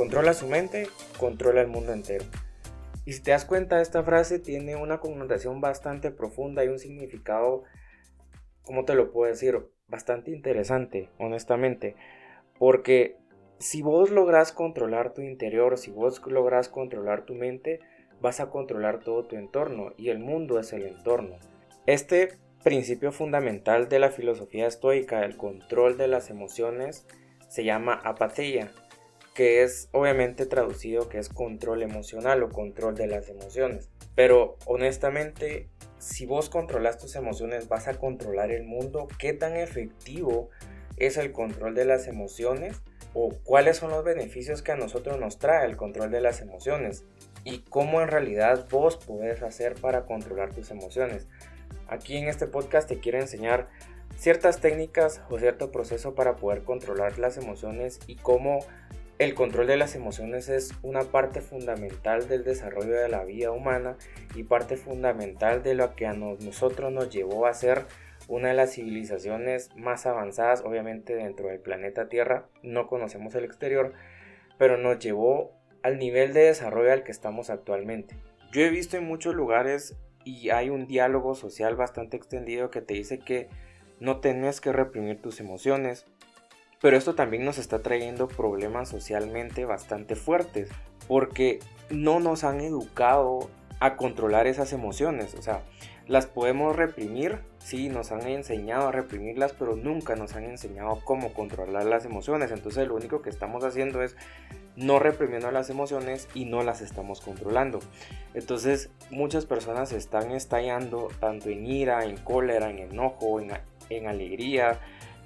controla su mente, controla el mundo entero. Y si te das cuenta, esta frase tiene una connotación bastante profunda y un significado, ¿cómo te lo puedo decir? Bastante interesante, honestamente. Porque si vos logras controlar tu interior, si vos logras controlar tu mente, vas a controlar todo tu entorno y el mundo es el entorno. Este principio fundamental de la filosofía estoica, el control de las emociones, se llama apatía que es obviamente traducido que es control emocional o control de las emociones. Pero honestamente, si vos controlas tus emociones, vas a controlar el mundo. ¿Qué tan efectivo es el control de las emociones? ¿O cuáles son los beneficios que a nosotros nos trae el control de las emociones? ¿Y cómo en realidad vos podés hacer para controlar tus emociones? Aquí en este podcast te quiero enseñar ciertas técnicas o cierto proceso para poder controlar las emociones y cómo el control de las emociones es una parte fundamental del desarrollo de la vida humana y parte fundamental de lo que a nosotros nos llevó a ser una de las civilizaciones más avanzadas, obviamente dentro del planeta Tierra, no conocemos el exterior, pero nos llevó al nivel de desarrollo al que estamos actualmente. Yo he visto en muchos lugares y hay un diálogo social bastante extendido que te dice que no tenés que reprimir tus emociones, pero esto también nos está trayendo problemas socialmente bastante fuertes, porque no nos han educado a controlar esas emociones. O sea, las podemos reprimir, sí, nos han enseñado a reprimirlas, pero nunca nos han enseñado cómo controlar las emociones. Entonces lo único que estamos haciendo es no reprimiendo las emociones y no las estamos controlando. Entonces muchas personas están estallando tanto en ira, en cólera, en enojo, en, en alegría,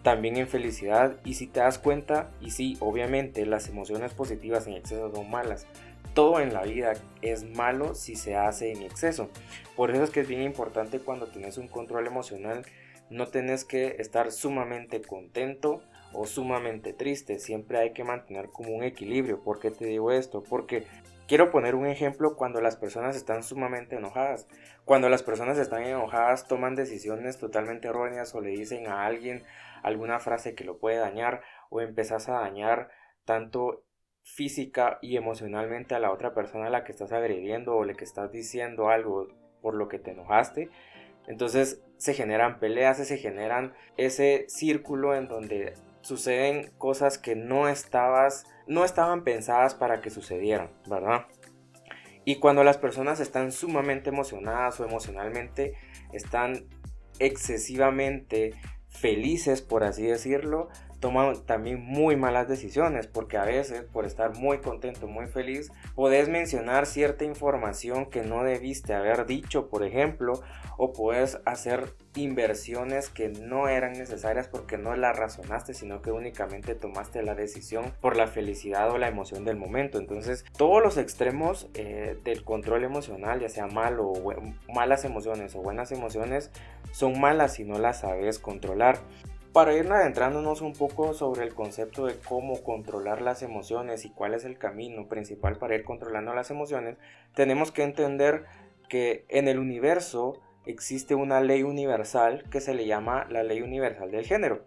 también en felicidad y si te das cuenta, y sí, obviamente las emociones positivas en exceso son malas, todo en la vida es malo si se hace en exceso. Por eso es que es bien importante cuando tienes un control emocional, no tienes que estar sumamente contento o sumamente triste, siempre hay que mantener como un equilibrio. ¿Por qué te digo esto? Porque quiero poner un ejemplo cuando las personas están sumamente enojadas. Cuando las personas están enojadas toman decisiones totalmente erróneas o le dicen a alguien alguna frase que lo puede dañar o empezás a dañar tanto física y emocionalmente a la otra persona a la que estás agrediendo o le que estás diciendo algo por lo que te enojaste. Entonces se generan peleas, se generan ese círculo en donde suceden cosas que no estabas no estaban pensadas para que sucedieran, ¿verdad? Y cuando las personas están sumamente emocionadas o emocionalmente están excesivamente felices, por así decirlo, toman también muy malas decisiones, porque a veces por estar muy contento, muy feliz, podés mencionar cierta información que no debiste haber dicho, por ejemplo, o puedes hacer inversiones que no eran necesarias porque no las razonaste, sino que únicamente tomaste la decisión por la felicidad o la emoción del momento. Entonces, todos los extremos eh, del control emocional, ya sea malo o malas emociones o buenas emociones, son malas si no las sabes controlar. Para ir adentrándonos un poco sobre el concepto de cómo controlar las emociones y cuál es el camino principal para ir controlando las emociones, tenemos que entender que en el universo existe una ley universal que se le llama la ley universal del género.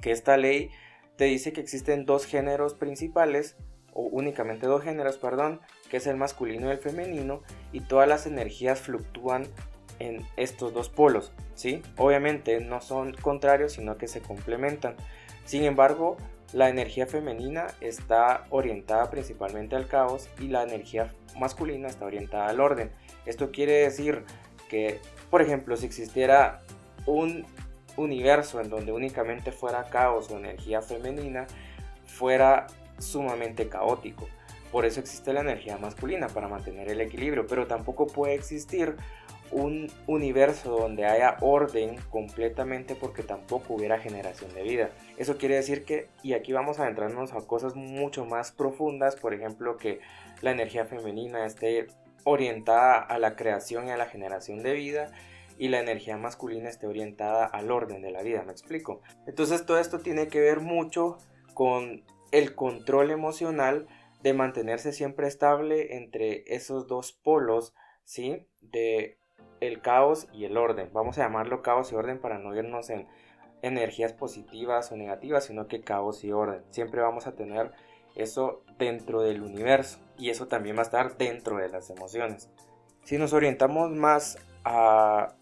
Que esta ley te dice que existen dos géneros principales, o únicamente dos géneros, perdón, que es el masculino y el femenino, y todas las energías fluctúan en estos dos polos, ¿sí? Obviamente no son contrarios, sino que se complementan. Sin embargo, la energía femenina está orientada principalmente al caos y la energía masculina está orientada al orden. Esto quiere decir que, por ejemplo, si existiera un universo en donde únicamente fuera caos o energía femenina, fuera sumamente caótico. Por eso existe la energía masculina, para mantener el equilibrio, pero tampoco puede existir un universo donde haya orden completamente porque tampoco hubiera generación de vida. Eso quiere decir que, y aquí vamos a adentrarnos a cosas mucho más profundas, por ejemplo, que la energía femenina esté orientada a la creación y a la generación de vida y la energía masculina esté orientada al orden de la vida, me explico. Entonces todo esto tiene que ver mucho con el control emocional de mantenerse siempre estable entre esos dos polos, ¿sí? De el caos y el orden. Vamos a llamarlo caos y orden para no irnos en energías positivas o negativas, sino que caos y orden. Siempre vamos a tener eso dentro del universo y eso también va a estar dentro de las emociones. Si nos orientamos más a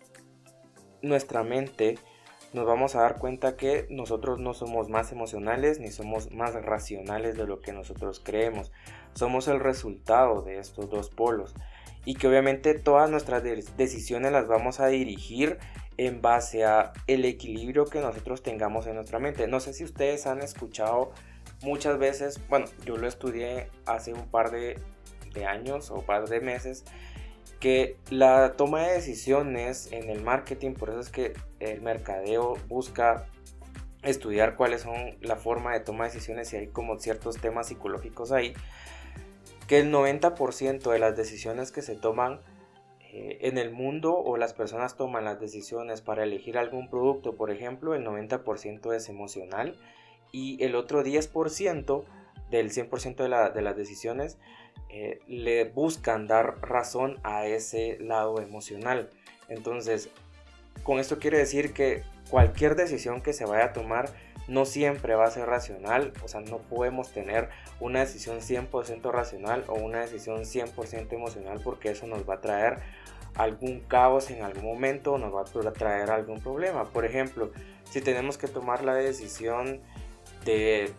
nuestra mente, nos vamos a dar cuenta que nosotros no somos más emocionales ni somos más racionales de lo que nosotros creemos. Somos el resultado de estos dos polos y que obviamente todas nuestras decisiones las vamos a dirigir en base a el equilibrio que nosotros tengamos en nuestra mente. No sé si ustedes han escuchado muchas veces, bueno, yo lo estudié hace un par de, años o un par de meses que la toma de decisiones en el marketing, por eso es que el mercadeo busca estudiar cuáles son la forma de toma de decisiones y hay como ciertos temas psicológicos ahí, que el 90% de las decisiones que se toman eh, en el mundo o las personas toman las decisiones para elegir algún producto, por ejemplo, el 90% es emocional y el otro 10% del 100% de, de las decisiones eh, le buscan dar razón a ese lado emocional. Entonces, con esto quiere decir que cualquier decisión que se vaya a tomar no siempre va a ser racional, o sea, no podemos tener una decisión 100% racional o una decisión 100% emocional porque eso nos va a traer algún caos en algún momento o nos va a traer algún problema. Por ejemplo, si tenemos que tomar la decisión de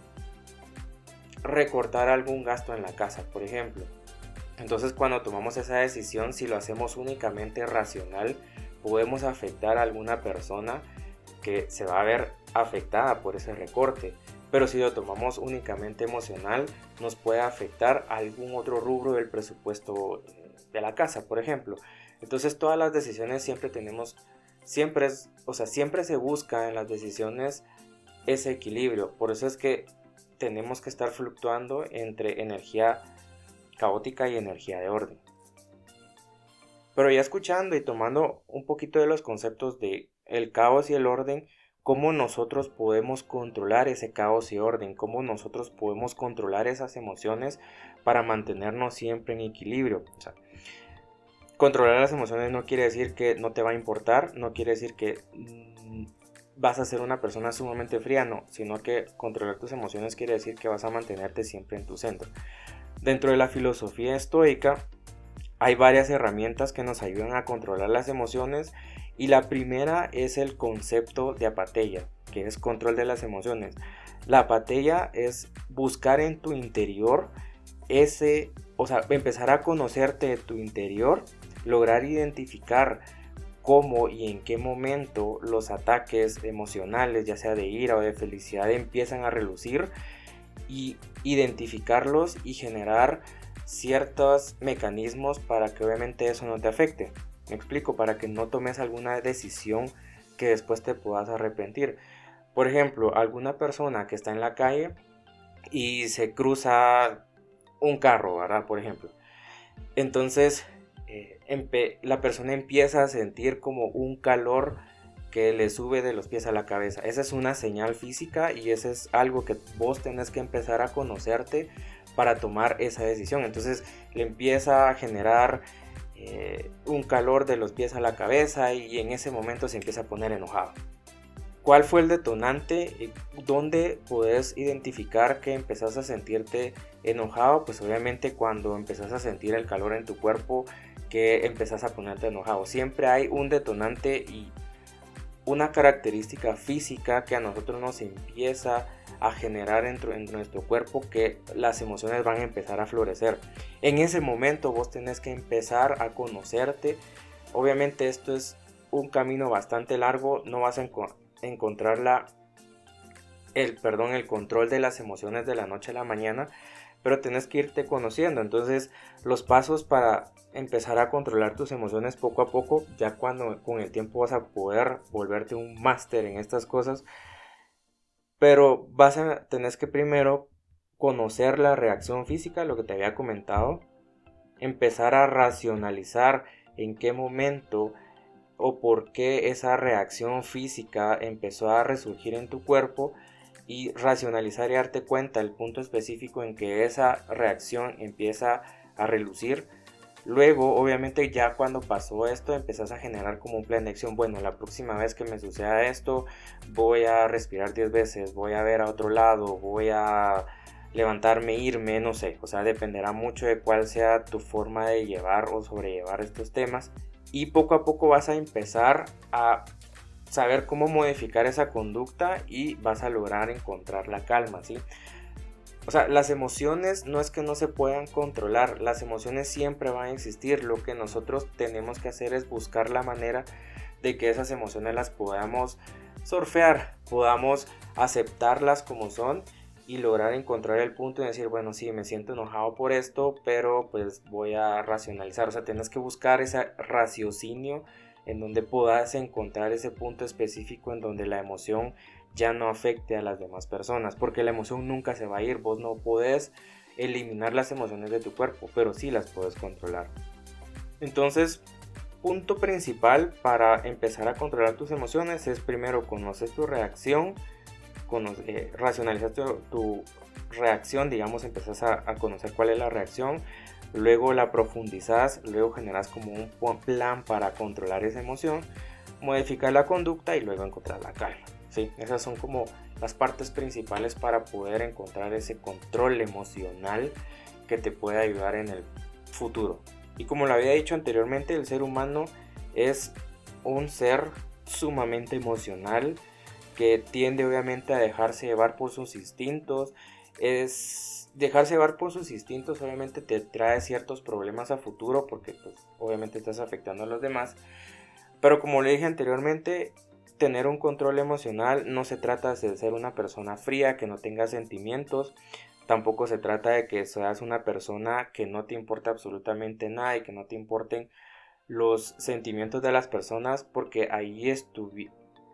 recortar algún gasto en la casa, por ejemplo. Entonces cuando tomamos esa decisión, si lo hacemos únicamente racional, podemos afectar a alguna persona que se va a ver afectada por ese recorte. Pero si lo tomamos únicamente emocional, nos puede afectar algún otro rubro del presupuesto de la casa, por ejemplo. Entonces todas las decisiones siempre tenemos, siempre es, o sea, siempre se busca en las decisiones ese equilibrio. Por eso es que tenemos que estar fluctuando entre energía caótica y energía de orden. Pero ya escuchando y tomando un poquito de los conceptos de el caos y el orden, cómo nosotros podemos controlar ese caos y orden, cómo nosotros podemos controlar esas emociones para mantenernos siempre en equilibrio. controlar las emociones no quiere decir que no te va a importar, no quiere decir que mm, vas a ser una persona sumamente fría, no, sino que controlar tus emociones quiere decir que vas a mantenerte siempre en tu centro. Dentro de la filosofía estoica hay varias herramientas que nos ayudan a controlar las emociones y la primera es el concepto de apatía, que es control de las emociones. La apatía es buscar en tu interior ese, o sea, empezar a conocerte de tu interior, lograr identificar cómo y en qué momento los ataques emocionales, ya sea de ira o de felicidad, empiezan a relucir y identificarlos y generar ciertos mecanismos para que obviamente eso no te afecte. Me explico, para que no tomes alguna decisión que después te puedas arrepentir. Por ejemplo, alguna persona que está en la calle y se cruza un carro, ¿verdad? Por ejemplo. Entonces eh, la persona empieza a sentir como un calor que le sube de los pies a la cabeza. Esa es una señal física y ese es algo que vos tenés que empezar a conocerte para tomar esa decisión. Entonces le empieza a generar eh, un calor de los pies a la cabeza y en ese momento se empieza a poner enojado. ¿Cuál fue el detonante? ¿Dónde puedes identificar que empezás a sentirte enojado? Pues obviamente cuando empezás a sentir el calor en tu cuerpo, que empezás a ponerte enojado. Siempre hay un detonante y una característica física que a nosotros nos empieza a generar en, nuestro cuerpo que las emociones van a empezar a florecer. En ese momento vos tenés que empezar a conocerte. Obviamente esto es un camino bastante largo, no vas a encontrar la, el, perdón, el control de las emociones de la noche a la mañana, pero tienes que irte conociendo. Entonces, los pasos para empezar a controlar tus emociones poco a poco, ya cuando con el tiempo vas a poder volverte un máster en estas cosas, pero vas a tener que primero conocer la reacción física, lo que te había comentado, empezar a racionalizar en qué momento o por qué esa reacción física empezó a resurgir en tu cuerpo y racionalizar y darte cuenta el punto específico en que esa reacción empieza a relucir. Luego, obviamente, ya cuando pasó esto, empezás a generar como un plan de acción. Bueno, la próxima vez que me suceda esto, voy a respirar 10 veces, voy a ver a otro lado, voy a levantarme, irme, no sé, o sea, dependerá mucho de cuál sea tu forma de llevar o sobrellevar estos temas y poco a poco vas a empezar a saber cómo modificar esa conducta y vas a lograr encontrar la calma, ¿sí? O sea, las emociones no es que no se puedan controlar, las emociones siempre van a existir, lo que nosotros tenemos que hacer es buscar la manera de que esas emociones las podamos surfear, podamos aceptarlas como son y lograr encontrar el punto y decir, bueno, sí, me siento enojado por esto, pero pues voy a racionalizar. O sea, tienes que buscar ese raciocinio en donde puedas encontrar ese punto específico en donde la emoción ya no afecte a las demás personas, porque la emoción nunca se va a ir, vos no podés eliminar las emociones de tu cuerpo, pero sí las puedes controlar. Entonces, punto principal para empezar a controlar tus emociones es primero conocer tu reacción, eh, racionalizas tu, reacción, digamos, empezás a, conocer cuál es la reacción, luego la profundizas, luego generas como un plan para controlar esa emoción, modificar la conducta y luego encontrar la calma. Esas son como las partes principales para poder encontrar ese control emocional que te puede ayudar en el futuro. Y como lo había dicho anteriormente, el ser humano es un ser sumamente emocional que tiende obviamente a dejarse llevar por sus instintos. Es dejarse llevar por sus instintos obviamente te trae ciertos problemas a futuro porque pues obviamente estás afectando a los demás. Pero como le dije anteriormente, tener un control emocional no se trata de ser una persona fría, que no tenga sentimientos, tampoco se trata de que seas una persona que no te importa absolutamente nada y que no te importen los sentimientos de las personas porque ahí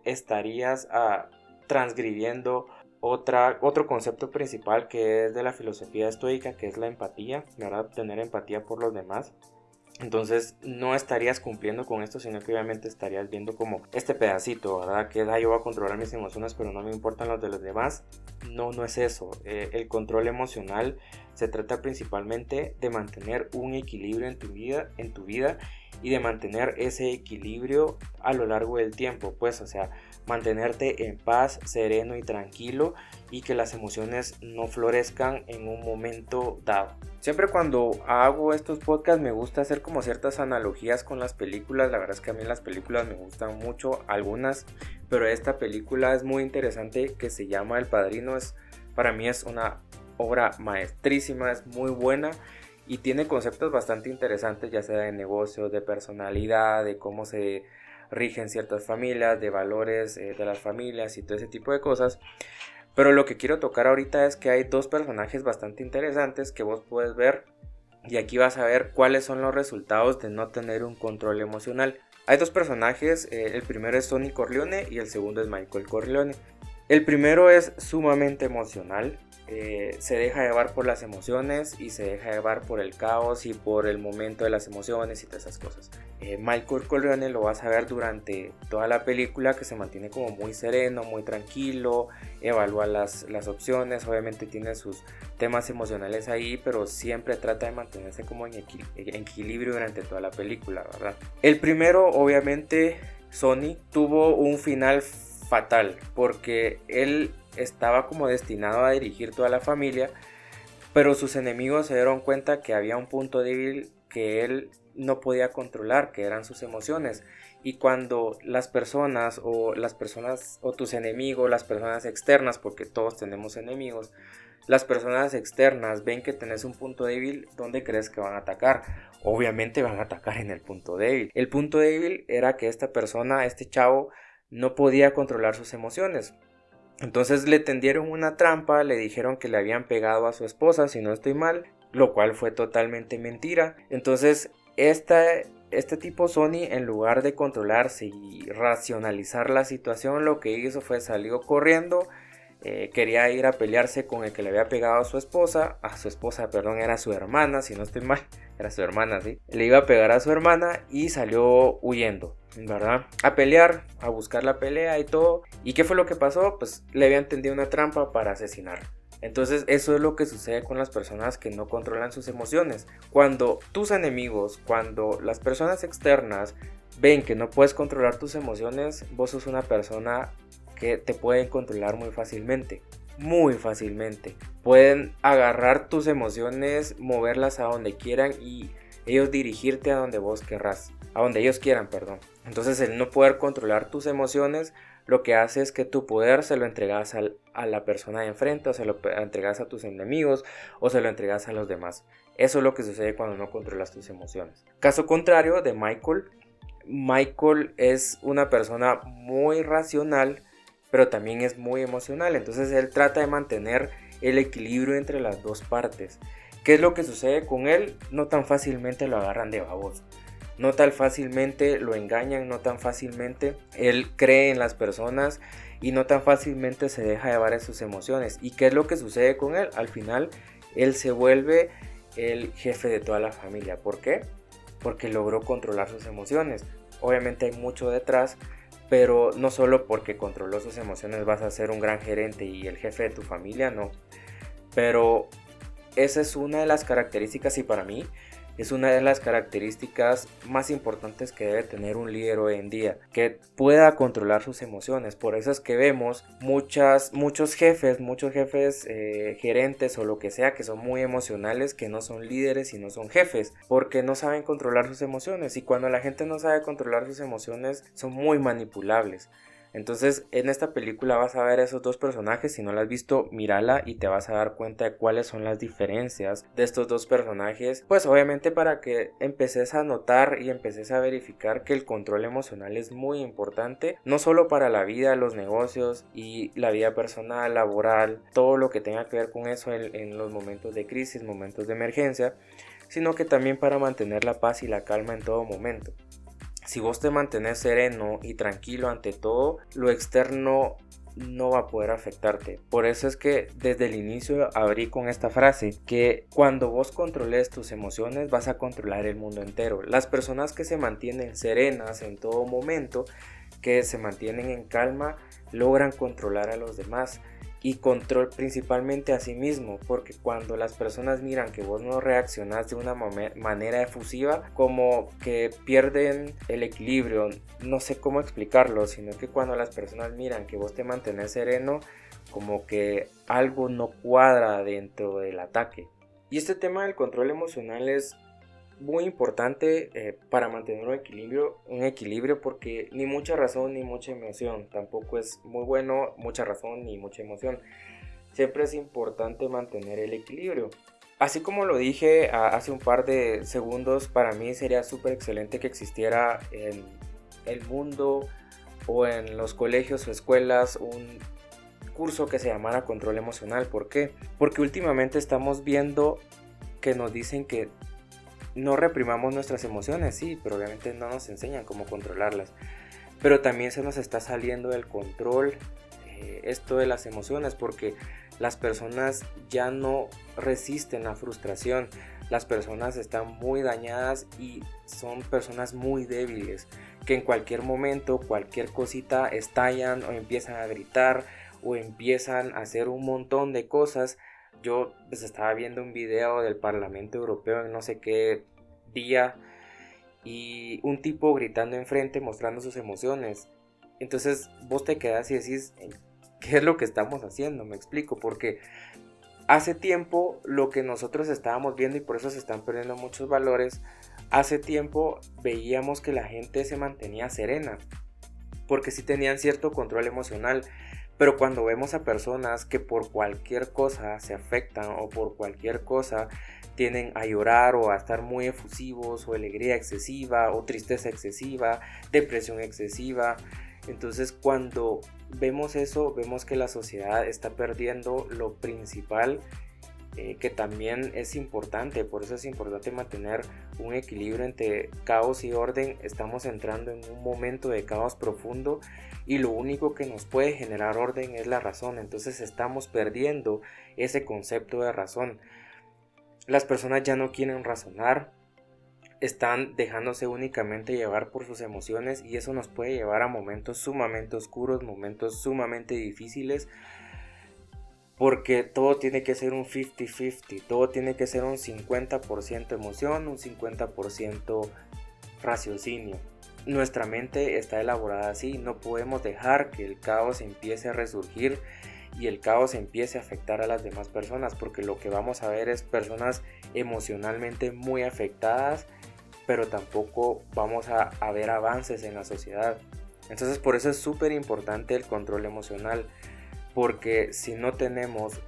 estarías ah, transgrediendo otro concepto principal que es de la filosofía estoica que es la empatía, ¿verdad? Tener empatía por los demás. Entonces no estarías cumpliendo con esto, sino que obviamente estarías viendo como este pedacito, ¿verdad? Que da yo voy a controlar mis emociones, pero no me importan los de los demás. No, no es eso. Eh, el control emocional se trata principalmente de mantener un equilibrio en tu vida, en tu vida y de mantener ese equilibrio a lo largo del tiempo, pues, o sea, mantenerte en paz, sereno y tranquilo y que las emociones no florezcan en un momento dado. Siempre cuando hago estos podcasts me gusta hacer como ciertas analogías con las películas, la verdad es que a mí las películas me gustan mucho, algunas, pero esta película es muy interesante que se llama El Padrino, es, para mí es una obra maestrísima, es muy buena y tiene conceptos bastante interesantes, ya sea de negocios, de personalidad, de cómo se rigen ciertas familias, de valores eh, de las familias y todo ese tipo de cosas. Pero lo que quiero tocar ahorita es que hay dos personajes bastante interesantes que vos puedes ver y aquí vas a ver cuáles son los resultados de no tener un control emocional. Hay dos personajes, eh, el primero es Tony Corleone y el segundo es Michael Corleone. El primero es sumamente emocional, eh, se deja llevar por las emociones y se deja llevar por el caos y por el momento de las emociones y todas esas cosas. Eh, Michael Corleone lo vas a ver durante toda la película que se mantiene como muy sereno, muy tranquilo, evalúa las, las opciones, obviamente tiene sus temas emocionales ahí, pero siempre trata de mantenerse como en, en equilibrio durante toda la película, ¿verdad? El primero, obviamente, Sony tuvo un final fatal porque él estaba como destinado a dirigir toda la familia, pero sus enemigos se dieron cuenta que había un punto débil que él no podía controlar, que eran sus emociones. Y cuando las personas o las personas o tus enemigos, las personas externas, porque todos tenemos enemigos, las personas externas ven que tenés un punto débil, ¿dónde crees que van a atacar? Obviamente van a atacar en el punto débil. El punto débil era que esta persona, este chavo, no podía controlar sus emociones. Entonces le tendieron una trampa, le dijeron que le habían pegado a su esposa, si no estoy mal, lo cual fue totalmente mentira. Entonces, este tipo Sony, en lugar de controlarse y racionalizar la situación, lo que hizo fue salió corriendo, eh, quería ir a pelearse con el que le había pegado a su esposa, a su esposa, perdón, era su hermana, si no estoy mal, era su hermana, sí. Le iba a pegar a su hermana y salió huyendo. A pelear, a buscar la pelea y todo. ¿Y qué fue lo que pasó? Pues le habían tendido una trampa para asesinar. Entonces eso es lo que sucede con las personas que no controlan sus emociones. Cuando tus enemigos, cuando las personas externas ven que no puedes controlar tus emociones, vos sos una persona que te pueden controlar muy fácilmente. muy fácilmente. Pueden agarrar tus emociones, moverlas a donde quieran y ellos dirigirte a donde vos querrás, a donde ellos quieran, perdón. Entonces el no poder controlar tus emociones lo que hace es que tu poder se lo entregas a la persona de enfrente, o se lo entregas a tus enemigos, o se lo entregas a los demás. Eso es lo que sucede cuando no controlas tus emociones. Caso contrario de Michael, Michael es una persona muy racional, pero también es muy emocional. Entonces él trata de mantener el equilibrio entre las dos partes. ¿Qué es lo que sucede con él? No tan fácilmente lo agarran de baboso no tan fácilmente lo engañan, no tan fácilmente él cree en las personas y no tan fácilmente se deja llevar a sus emociones. ¿Y qué es lo que sucede con él? Al final él se vuelve el jefe de toda la familia. ¿Por qué? Porque logró controlar sus emociones. Obviamente hay mucho detrás, pero no solo porque controló sus emociones vas a ser un gran gerente y el jefe de tu familia, no. Pero esa es una de las características y para mí es una de las características más importantes que debe tener un líder hoy en día, que pueda controlar sus emociones. Por eso es que vemos muchas, muchos jefes, muchos jefes eh, gerentes o lo que sea que son muy emocionales, que no son líderes y no son jefes, porque no saben controlar sus emociones. Y cuando la gente no sabe controlar sus emociones, son muy manipulables. Entonces, en esta película vas a ver esos dos personajes. Si no la has visto, mírala y te vas a dar cuenta de cuáles son las diferencias de estos dos personajes. Pues obviamente para que empeces a notar y empeces a verificar que el control emocional es muy importante, no solo para la vida, los negocios y la vida personal, laboral, todo lo que tenga que ver con eso en, en los momentos de crisis, momentos de emergencia, sino que también para mantener la paz y la calma en todo momento si vos te mantienes sereno y tranquilo ante todo, lo externo no va a poder afectarte. Por eso es que desde el inicio abrí con esta frase que cuando vos controles tus emociones vas a controlar el mundo entero. Las personas que se mantienen serenas en todo momento, que se mantienen en calma, logran controlar a los demás y control principalmente a sí mismo, porque cuando las personas miran que vos no reaccionás de una manera efusiva, como que pierden el equilibrio, no sé cómo explicarlo, sino que cuando las personas miran que vos te mantenés sereno, como que algo no cuadra dentro del ataque. Y este tema del control emocional es muy importante eh, para mantener un equilibrio, un equilibrio porque ni mucha razón ni mucha emoción, tampoco es muy bueno mucha razón ni mucha emoción. Siempre es importante mantener el equilibrio. Así como lo dije hace un par de segundos, para mí sería súper excelente que existiera en el mundo o en los colegios o escuelas un curso que se llamara control emocional. ¿Por qué? Porque últimamente estamos viendo que nos dicen que no reprimamos nuestras emociones, sí, pero obviamente no nos enseñan cómo controlarlas. Pero también se nos está saliendo del control eh, esto de las emociones porque las personas ya no resisten la frustración. Las personas están muy dañadas y son personas muy débiles que en cualquier momento, cualquier cosita estallan o empiezan a gritar o empiezan a hacer un montón de cosas yo pues, estaba viendo un video del Parlamento Europeo en no sé qué día y un tipo gritando enfrente mostrando sus emociones. Entonces vos te quedas y decís, ¿qué es lo que estamos haciendo? Me explico, porque hace tiempo lo que nosotros estábamos viendo y por eso se están perdiendo muchos valores, hace tiempo veíamos que la gente se mantenía serena, porque sí tenían cierto control emocional. Pero cuando vemos a personas que por cualquier cosa se afectan o por cualquier cosa tienden a llorar o a estar muy efusivos o alegría excesiva o tristeza excesiva, depresión excesiva, entonces cuando vemos eso, vemos que la sociedad está perdiendo lo principal eh, que también es importante, por eso es importante mantener un equilibrio entre caos y orden. Estamos entrando en un momento de caos profundo y lo único que nos puede generar orden es la razón, entonces estamos perdiendo ese concepto de razón. Las personas ya no quieren razonar, están dejándose únicamente llevar por sus emociones y eso nos puede llevar a momentos sumamente oscuros, momentos sumamente difíciles porque todo tiene que ser un 50-50, todo tiene que ser un 50% emoción, un 50% raciocinio. Nuestra mente está elaborada así, no podemos dejar que el caos empiece a resurgir y el caos empiece a afectar a las demás personas, porque lo que vamos a ver es personas emocionalmente muy afectadas, pero tampoco vamos a, ver avances en la sociedad. Entonces por eso es súper importante el control emocional, porque si no tenemos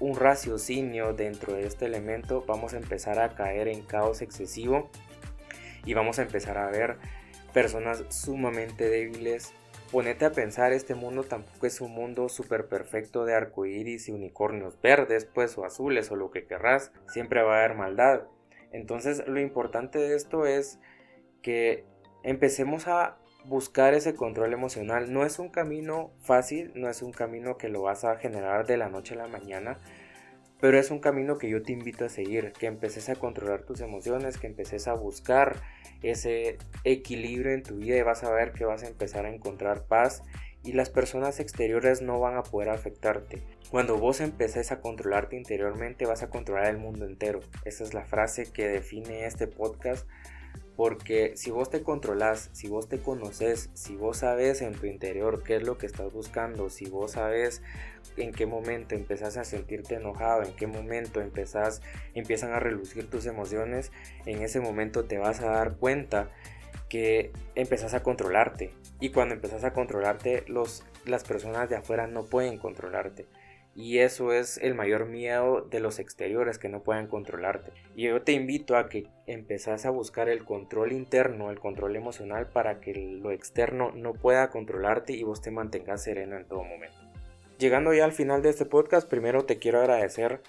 un raciocinio dentro de este elemento, vamos a empezar a caer en caos excesivo y vamos a empezar a ver personas sumamente débiles. Ponete a pensar, este mundo tampoco es un mundo súper perfecto de arcoíris y unicornios verdes, pues, o azules, o lo que querrás. Siempre va a haber maldad. Entonces, lo importante de esto es que empecemos a buscar ese control emocional. No es un camino fácil, no es un camino que lo vas a generar de la noche a la mañana, pero es un camino que yo te invito a seguir, que empeces a controlar tus emociones, que empeces a buscar ese equilibrio en tu vida y vas a ver que vas a empezar a encontrar paz y las personas exteriores no van a poder afectarte. Cuando vos empeces a controlarte interiormente vas a controlar el mundo entero. Esa es la frase que define este podcast porque si vos te controlas, si vos te conoces, si vos sabes en tu interior qué es lo que estás buscando, si vos sabes en qué momento empezás a sentirte enojado, en qué momento empezás, empiezan a relucir tus emociones, en ese momento te vas a dar cuenta que empezás a controlarte. Y cuando empezás a controlarte, los, las personas de afuera no pueden controlarte. Y eso es el mayor miedo de los exteriores que no puedan controlarte. Y yo te invito a que empezás a buscar el control interno, el control emocional para que lo externo no pueda controlarte y vos te mantengas sereno en todo momento. Llegando ya al final de este podcast, primero te quiero agradecer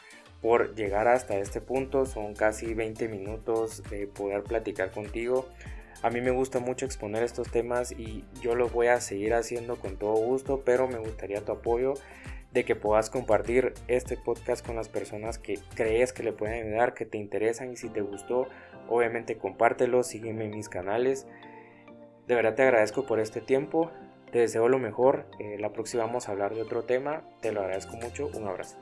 por llegar hasta este punto. Son casi 20 minutos de poder platicar contigo. A mí me gusta mucho exponer estos temas y yo lo voy a seguir haciendo con todo gusto, pero me gustaría tu apoyo de que puedas compartir este podcast con las personas que crees que le pueden ayudar, que te interesan y si te gustó, obviamente compártelo, sígueme en mis canales. De verdad te agradezco por este tiempo, te deseo lo mejor, eh, la próxima vamos a hablar de otro tema, te lo agradezco mucho, un abrazo.